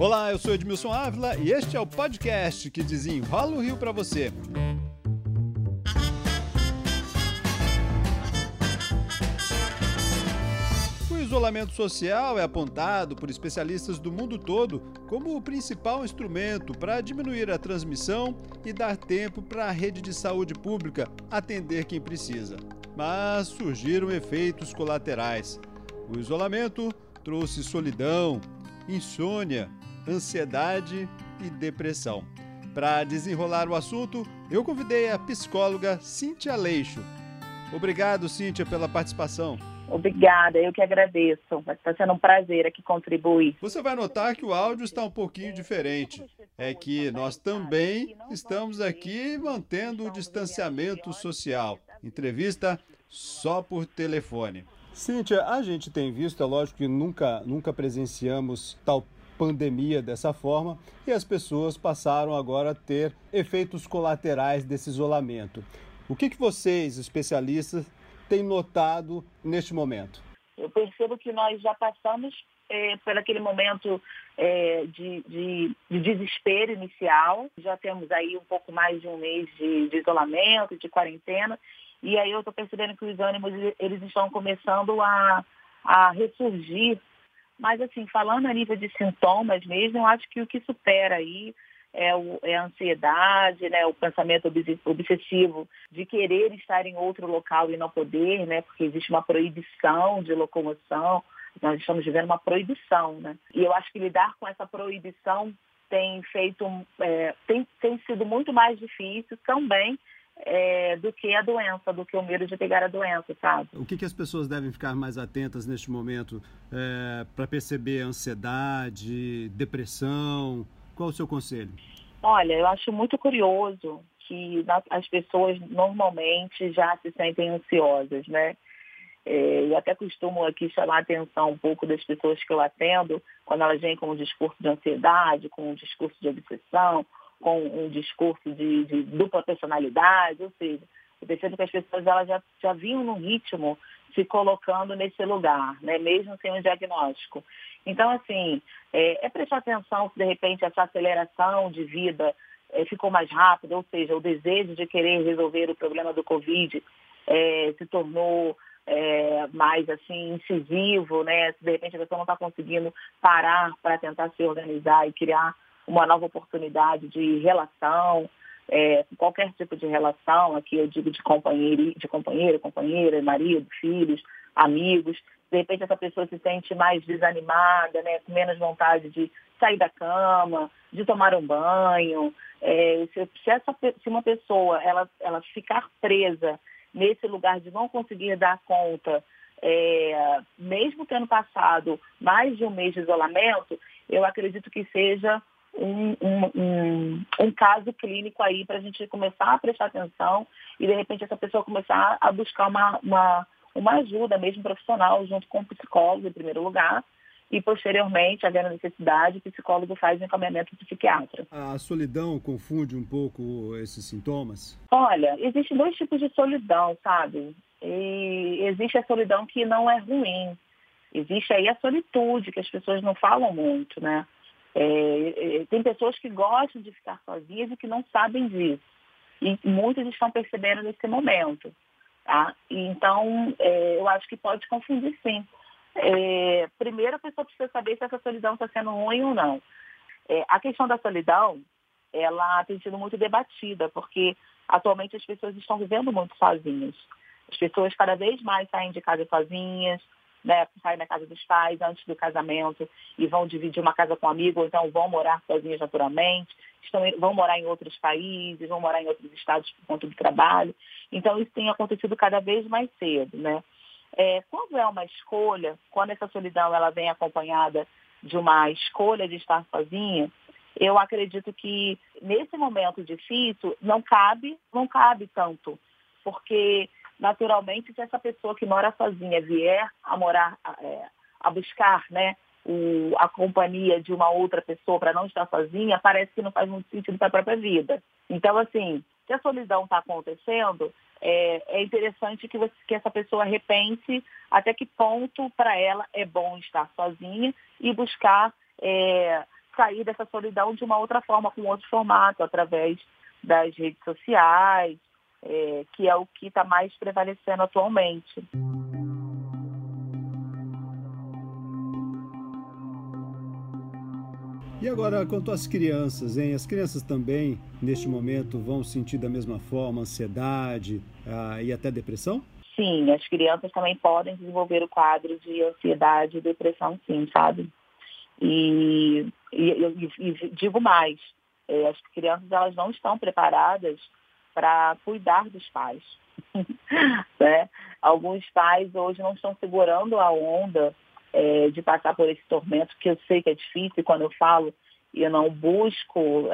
Olá, eu sou Edmilson Ávila e este é o podcast que desenrola o Rio para você. O isolamento social é apontado por especialistas do mundo todo como o principal instrumento para diminuir a transmissão e dar tempo para a rede de saúde pública atender quem precisa. Mas surgiram efeitos colaterais. O isolamento trouxe solidão, insônia, ansiedade e depressão. Para desenrolar o assunto, eu convidei a psicóloga Cíntia Leixo. Obrigado, Cíntia, pela participação. Obrigada, eu que agradeço. Está sendo um prazer aqui contribuir. Você vai notar que o áudio está um pouquinho diferente. É que nós também estamos aqui mantendo o distanciamento social. Entrevista só por telefone. Cíntia, a gente tem visto, é lógico que nunca, nunca presenciamos tal pandemia dessa forma e as pessoas passaram agora a ter efeitos colaterais desse isolamento. O que, que vocês, especialistas, têm notado neste momento? Eu percebo que nós já passamos é, por aquele momento é, de, de, de, desespero inicial. Já temos aí um pouco mais de um mês de, de isolamento, de quarentena, e aí eu estou percebendo que os ânimos eles estão começando a, a ressurgir mas, assim, falando a nível de sintomas mesmo, eu acho que o que supera aí é, o, é a ansiedade, né, o pensamento obsessivo de querer estar em outro local e não poder, né, porque existe uma proibição de locomoção, nós estamos vivendo uma proibição, né? E eu acho que lidar com essa proibição tem feito, é, tem, tem sido muito mais difícil também é, do que a doença, do que o medo de pegar a doença, sabe? O que, que as pessoas devem ficar mais atentas neste momento é, para perceber ansiedade, depressão? Qual o seu conselho? Olha, eu acho muito curioso que as pessoas normalmente já se sentem ansiosas, né? É, eu até costumo aqui chamar a atenção um pouco das pessoas que eu atendo, quando elas vêm com um discurso de ansiedade, com um discurso de obsessão, com um discurso de, de dupla personalidade, ou seja, eu percebo que as pessoas elas já, já vinham no ritmo se colocando nesse lugar, né? mesmo sem um diagnóstico. Então, assim, é, é prestar atenção se de repente essa aceleração de vida é, ficou mais rápida, ou seja, o desejo de querer resolver o problema do Covid é, se tornou é, mais assim incisivo, né? Se de repente a pessoa não está conseguindo parar para tentar se organizar e criar uma nova oportunidade de relação, é, qualquer tipo de relação, aqui eu digo de companheiro, de companheiro, companheira, marido, filhos, amigos. De repente essa pessoa se sente mais desanimada, né, com menos vontade de sair da cama, de tomar um banho. É, se, se, essa, se uma pessoa ela, ela ficar presa nesse lugar de não conseguir dar conta, é, mesmo tendo passado mais de um mês de isolamento, eu acredito que seja um, um, um, um caso clínico aí para a gente começar a prestar atenção e, de repente, essa pessoa começar a buscar uma, uma, uma ajuda mesmo profissional junto com o psicólogo, em primeiro lugar, e posteriormente, havendo necessidade, o psicólogo faz o encaminhamento do psiquiatra. A solidão confunde um pouco esses sintomas? Olha, existem dois tipos de solidão, sabe? E existe a solidão que não é ruim. Existe aí a solitude, que as pessoas não falam muito, né? É, é, tem pessoas que gostam de ficar sozinhas e que não sabem disso. E muitos estão percebendo nesse momento. Tá? Então, é, eu acho que pode confundir sim. É, primeiro, a pessoa precisa saber se essa solidão está sendo ruim ou não. É, a questão da solidão, ela tem sido muito debatida, porque atualmente as pessoas estão vivendo muito sozinhas. As pessoas cada vez mais saem de casa sozinhas, né, saem da casa dos pais antes do casamento e vão dividir uma casa com um amigo, ou então vão morar sozinhos naturalmente, estão, vão morar em outros países, vão morar em outros estados por conta do trabalho. Então, isso tem acontecido cada vez mais cedo. Né? É, quando é uma escolha, quando essa solidão ela vem acompanhada de uma escolha de estar sozinha, eu acredito que nesse momento difícil não cabe, não cabe tanto, porque naturalmente, se essa pessoa que mora sozinha vier a morar, é, a buscar né, o, a companhia de uma outra pessoa para não estar sozinha, parece que não faz muito sentido para a própria vida. Então, assim, se a solidão está acontecendo, é, é, interessante que, você, que essa pessoa repense até que ponto para ela é bom estar sozinha e buscar é, sair dessa solidão de uma outra forma, com outro formato, através das redes sociais, é, que é o que está mais prevalecendo atualmente. E agora, quanto às crianças, hein? As crianças também, neste momento, vão sentir da mesma forma ansiedade ah, e até depressão? Sim, as crianças também podem desenvolver o quadro de ansiedade e depressão, sim, sabe? E, e, e, e digo mais, é, as crianças elas não estão preparadas para cuidar dos pais. né? Alguns pais hoje não estão segurando a onda é, de passar por esse tormento, que eu sei que é difícil, e quando eu falo, eu não busco,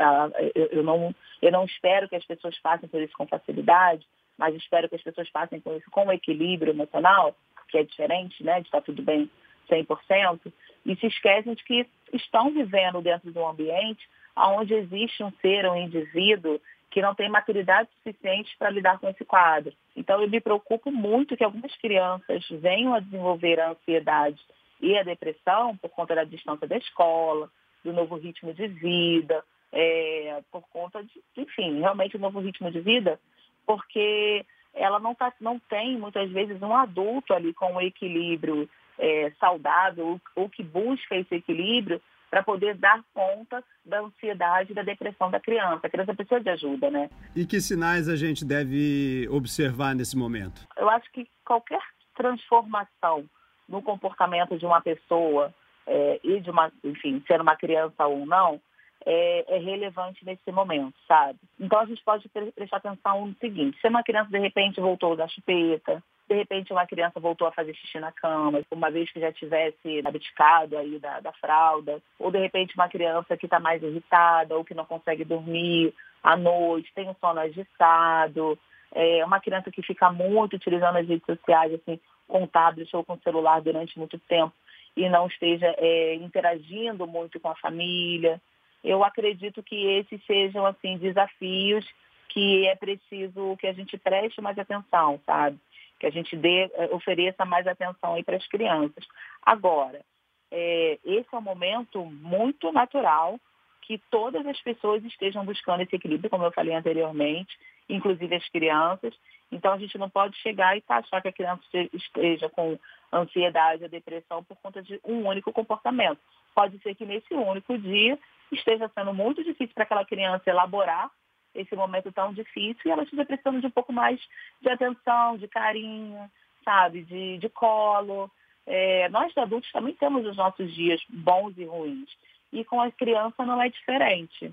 eu, não, eu não espero que as pessoas passem por isso com facilidade, mas espero que as pessoas passem por isso com equilíbrio emocional, que é diferente, né, de estar tudo bem 100%, e se esquecem de que estão vivendo dentro de um ambiente onde existe um ser, um indivíduo que não tem maturidade suficiente para lidar com esse quadro. Então, eu me preocupo muito que algumas crianças venham a desenvolver a ansiedade e a depressão por conta da distância da escola, do novo ritmo de vida, é, por conta de, enfim, realmente o novo ritmo de vida, porque ela não, tá, não tem, muitas vezes, um adulto ali com um equilíbrio é, saudável ou, ou que busca esse equilíbrio para poder dar conta da ansiedade e da depressão da criança. A criança precisa de ajuda, né? E que sinais a gente deve observar nesse momento? Eu acho que qualquer transformação no comportamento de uma pessoa é, e de uma, enfim, ser uma criança ou não, é, é, relevante nesse momento, sabe? Então a gente pode prestar atenção no seguinte, se uma criança de repente voltou da chupeta, de repente uma criança voltou a fazer xixi na cama, uma vez que já tivesse abdicado aí da, da fralda, ou de repente uma criança que está mais irritada ou que não consegue dormir à noite, tem um sono agitado, é, uma criança que fica muito utilizando as redes sociais, assim, com tablet ou com celular durante muito tempo e não esteja é, interagindo muito com a família. Eu acredito que esses sejam assim desafios que é preciso que a gente preste mais atenção, sabe? Que a gente dê, é, ofereça mais atenção aí para as crianças. Agora, é, esse é um momento muito natural que todas as pessoas estejam buscando esse equilíbrio, como eu falei anteriormente, inclusive as crianças. Então a gente não pode chegar e taxar que a criança esteja com ansiedade ou depressão por conta de um único comportamento. Pode ser que nesse único dia esteja sendo muito difícil para aquela criança elaborar esse momento tão difícil e ela esteja precisando de um pouco mais de atenção, de carinho, sabe, de, de colo. É, nós adultos também temos os nossos dias bons e ruins. E com a criança não é diferente.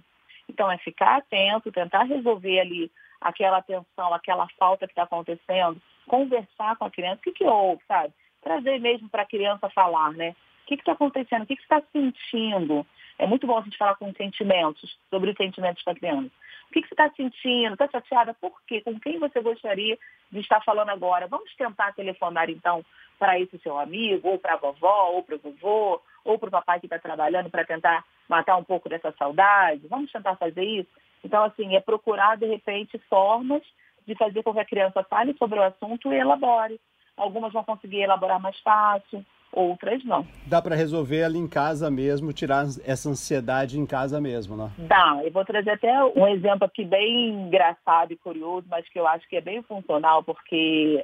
Então é ficar atento, tentar resolver ali aquela tensão, aquela falta que está acontecendo, conversar com a criança, o que, que houve, sabe? Trazer mesmo para a criança falar, né? O que está acontecendo? O que, que você está sentindo? É muito bom a gente falar com sentimentos, sobre os sentimentos da criança. O que, que você está sentindo? Está chateada? Por quê? Com quem você gostaria de estar falando agora? Vamos tentar telefonar, então, para esse seu amigo, ou para a vovó, ou para o vovô, ou para o papai que está trabalhando para tentar matar um pouco dessa saudade? Vamos tentar fazer isso? Então, assim, é procurar, de repente, formas de fazer com que a criança fale sobre o assunto e elabore. Algumas vão conseguir elaborar mais fácil, outras não. Dá para resolver ali em casa mesmo, tirar essa ansiedade em casa mesmo, né? Dá. Eu vou trazer até um exemplo aqui bem engraçado e curioso, mas que eu acho que é bem funcional, porque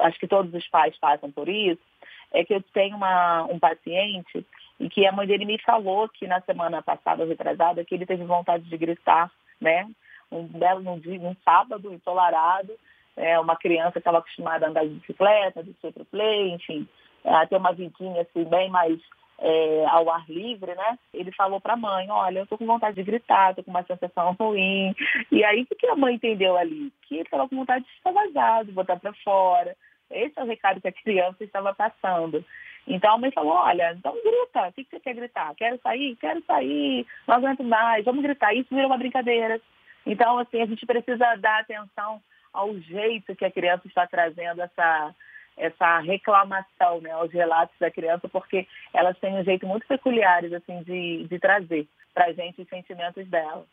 acho que todos os pais passam por isso. É que eu tenho uma, um paciente e que a mãe dele me falou que na semana passada, retrasada, que ele teve vontade de gritar né? Um belo um dia, um sábado ensolarado, é, uma criança que estava acostumada a andar de bicicleta, de play, enfim, é, ter uma vidinha assim bem mais é, ao ar livre, né? Ele falou para a mãe, olha, eu tô com vontade de gritar, tô com uma sensação ruim. E aí, o que a mãe entendeu ali? Que ele estava com vontade de extravasar, de botar para fora. Esse é o recado que a criança estava passando. Então a mãe falou, olha, então grita, o que você quer gritar? Quero sair? Quero sair, não aguento mais, vamos gritar. Isso virou uma brincadeira. Então, assim, a gente precisa dar atenção ao jeito que a criança está trazendo essa, essa reclamação, né, aos relatos da criança, porque elas têm um jeito muito peculiares, assim, de, de trazer para a gente os sentimentos dela.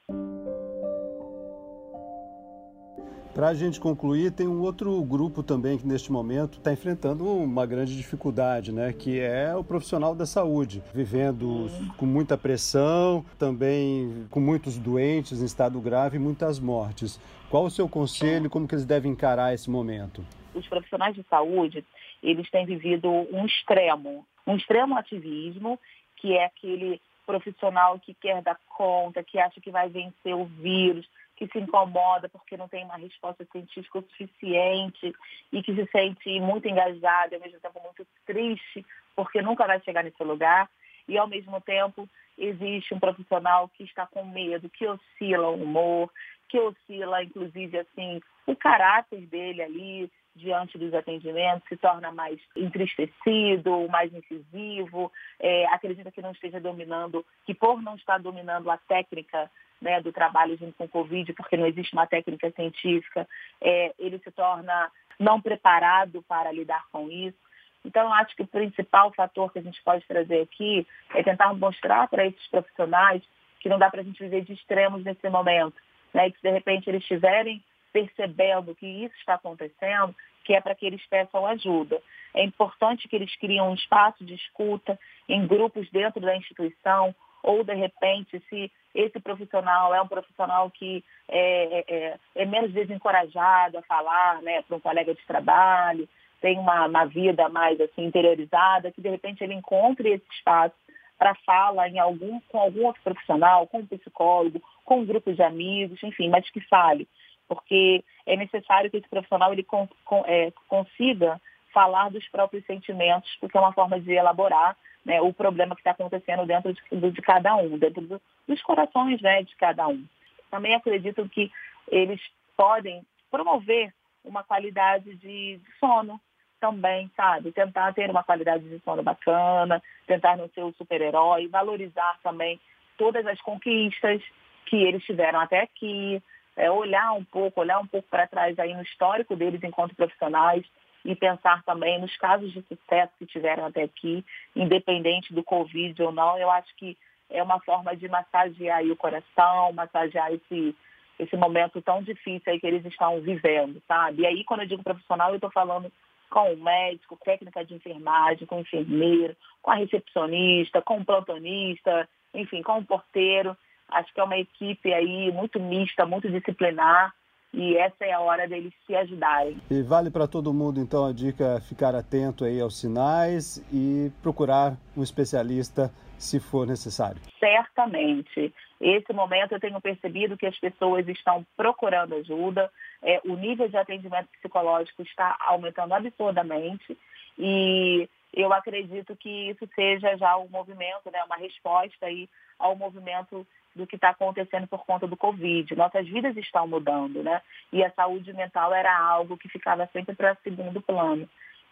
Para a gente concluir, tem um outro grupo também que neste momento está enfrentando uma grande dificuldade, né? Que é o profissional da saúde, vivendo com muita pressão, também com muitos doentes em estado grave e muitas mortes. Qual o seu conselho? Como que eles devem encarar esse momento? Os profissionais de saúde, eles têm vivido um extremo, um extremo ativismo, que é aquele profissional que quer dar conta, que acha que vai vencer o vírus, que se incomoda porque não tem uma resposta científica suficiente e que se sente muito engajado e ao mesmo tempo muito triste porque nunca vai chegar nesse lugar. E ao mesmo tempo existe um profissional que está com medo, que oscila o humor, que oscila inclusive assim o caráter dele ali, diante dos atendimentos, se torna mais entristecido, mais incisivo, é, acredita que não esteja dominando, que por não estar dominando a técnica né, do trabalho junto com o Covid, porque não existe uma técnica científica, é, ele se torna não preparado para lidar com isso. Então, eu acho que o principal fator que a gente pode trazer aqui é tentar mostrar para esses profissionais que não dá para a gente viver de extremos nesse momento, né? Que, de repente, eles estiverem percebendo que isso está acontecendo, que é para que eles peçam ajuda. É importante que eles criem um espaço de escuta em grupos dentro da instituição, ou de repente, se esse profissional é um profissional que é, é, é, é menos desencorajado a falar né, para um colega de trabalho, tem uma, uma vida mais assim, interiorizada, que de repente ele encontre esse espaço para fala em algum, com algum outro profissional, com um psicólogo, com um grupo de amigos, enfim, mas que fale porque é necessário que esse profissional ele con, con, é, consiga falar dos próprios sentimentos, porque é uma forma de elaborar né, o problema que está acontecendo dentro de, de, cada um, dentro do, dos corações né, de cada um. Também acredito que eles podem promover uma qualidade de sono também, sabe? Tentar ter uma qualidade de sono bacana, tentar não ser o super-herói, valorizar também todas as conquistas que eles tiveram até aqui, é, olhar um pouco, olhar um pouco para trás aí no histórico deles enquanto profissionais e pensar também nos casos de sucesso que tiveram até aqui, independente do Covid ou não. Eu acho que é uma forma de massagear o coração, massagear esse, esse momento tão difícil aí que eles estão vivendo, sabe? E aí, quando eu digo profissional, eu estou falando com o médico, técnica de enfermagem, com o enfermeiro, com a recepcionista, com o plantonista, enfim, com o porteiro. Acho que é uma equipe aí muito mista, muito disciplinar e essa é a hora deles se ajudarem. E vale para todo mundo então a dica ficar atento aí aos sinais e procurar um especialista se for necessário. Certamente. Esse momento eu tenho percebido que as pessoas estão procurando ajuda, é, o nível de atendimento psicológico está aumentando absurdamente e eu acredito que isso seja já um movimento, né, uma resposta aí ao movimento do que está acontecendo por conta do Covid. Nossas vidas estão mudando, né? E a saúde mental era algo que ficava sempre para segundo plano.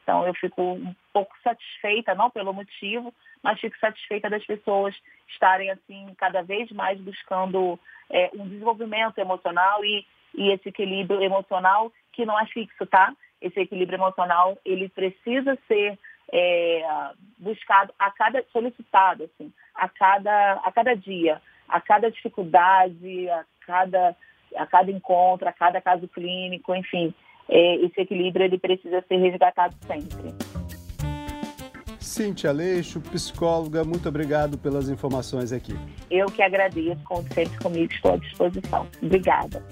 Então eu fico um pouco satisfeita, não pelo motivo, mas fico satisfeita das pessoas estarem assim cada vez mais buscando é, um desenvolvimento emocional e, e esse equilíbrio emocional que não é fixo, tá? Esse equilíbrio emocional ele precisa ser é, buscado a cada solicitado, assim, a cada a cada dia a cada dificuldade, a cada, a cada encontro, a cada caso clínico, enfim, é, esse equilíbrio ele precisa ser resgatado sempre. Cíntia Aleixo, psicóloga, muito obrigado pelas informações aqui. Eu que agradeço, conte sempre comigo, estou à disposição. Obrigada.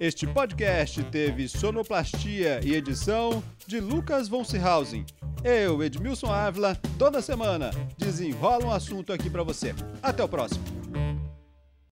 Este podcast teve sonoplastia e edição de Lucas von Seehausen. Eu, Edmilson Ávila, toda semana desenrola um assunto aqui para você. Até o próximo.